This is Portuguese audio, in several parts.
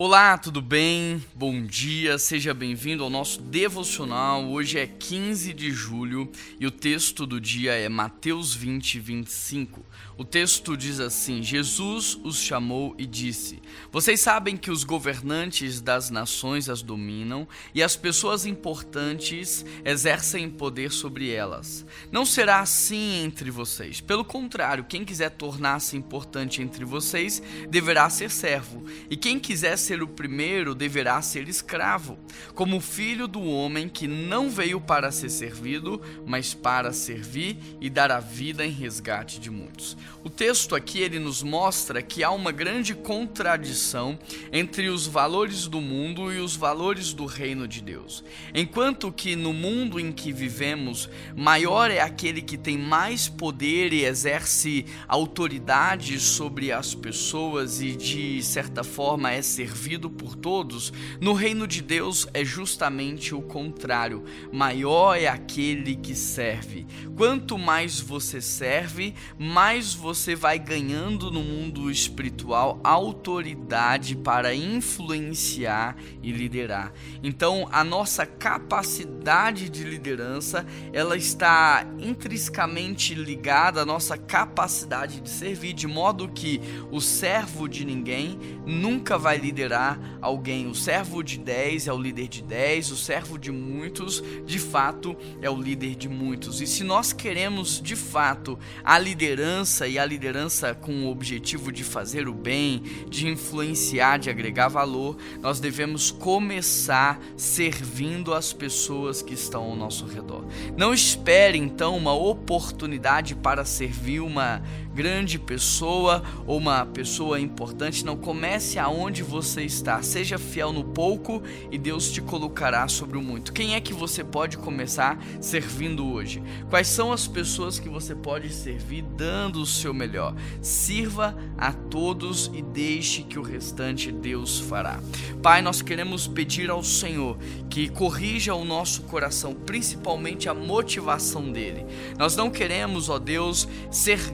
Olá, tudo bem? Bom dia, seja bem-vindo ao nosso devocional. Hoje é 15 de julho e o texto do dia é Mateus 20, 25. O texto diz assim: Jesus os chamou e disse: Vocês sabem que os governantes das nações as dominam e as pessoas importantes exercem poder sobre elas. Não será assim entre vocês. Pelo contrário, quem quiser tornar-se importante entre vocês deverá ser servo, e quem quiser ser o primeiro deverá ser escravo, como filho do homem que não veio para ser servido, mas para servir e dar a vida em resgate de muitos. O texto aqui ele nos mostra que há uma grande contradição entre os valores do mundo e os valores do reino de Deus. Enquanto que no mundo em que vivemos, maior é aquele que tem mais poder e exerce autoridade sobre as pessoas e de certa forma é servido servido por todos, no reino de Deus é justamente o contrário. Maior é aquele que serve. Quanto mais você serve, mais você vai ganhando no mundo espiritual autoridade para influenciar e liderar. Então, a nossa capacidade de liderança, ela está intrinsecamente ligada à nossa capacidade de servir, de modo que o servo de ninguém nunca vai liderar liderar alguém. O servo de 10 é o líder de 10, o servo de muitos, de fato, é o líder de muitos. E se nós queremos, de fato, a liderança e a liderança com o objetivo de fazer o bem, de influenciar, de agregar valor, nós devemos começar servindo as pessoas que estão ao nosso redor. Não espere então uma oportunidade para servir uma grande pessoa ou uma pessoa importante, não comece aonde você está. Seja fiel no pouco e Deus te colocará sobre o muito. Quem é que você pode começar servindo hoje? Quais são as pessoas que você pode servir dando o seu melhor? Sirva a todos e deixe que o restante Deus fará. Pai, nós queremos pedir ao Senhor que corrija o nosso coração, principalmente a motivação dele. Nós não queremos, ó Deus, ser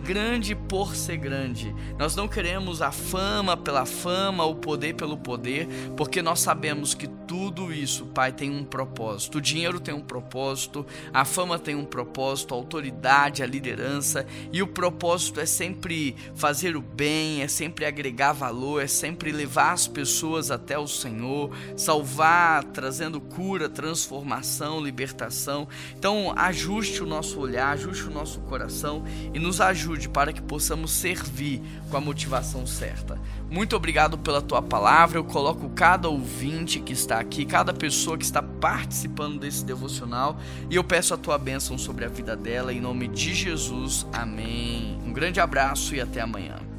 grande por ser grande. Nós não queremos a fama pela fama, o poder pelo poder, porque nós sabemos que tudo isso, Pai, tem um propósito. O dinheiro tem um propósito, a fama tem um propósito, a autoridade, a liderança, e o propósito é sempre fazer o bem, é sempre agregar valor, é sempre levar as pessoas até o Senhor, salvar, trazendo cura, transformação, libertação. Então, ajuste o nosso olhar, ajuste o nosso coração e nos ajude para que possamos servir com a motivação certa. Muito obrigado pela tua palavra. Eu coloco cada ouvinte que está aqui, cada pessoa que está participando desse devocional e eu peço a tua bênção sobre a vida dela em nome de Jesus. Amém. Um grande abraço e até amanhã.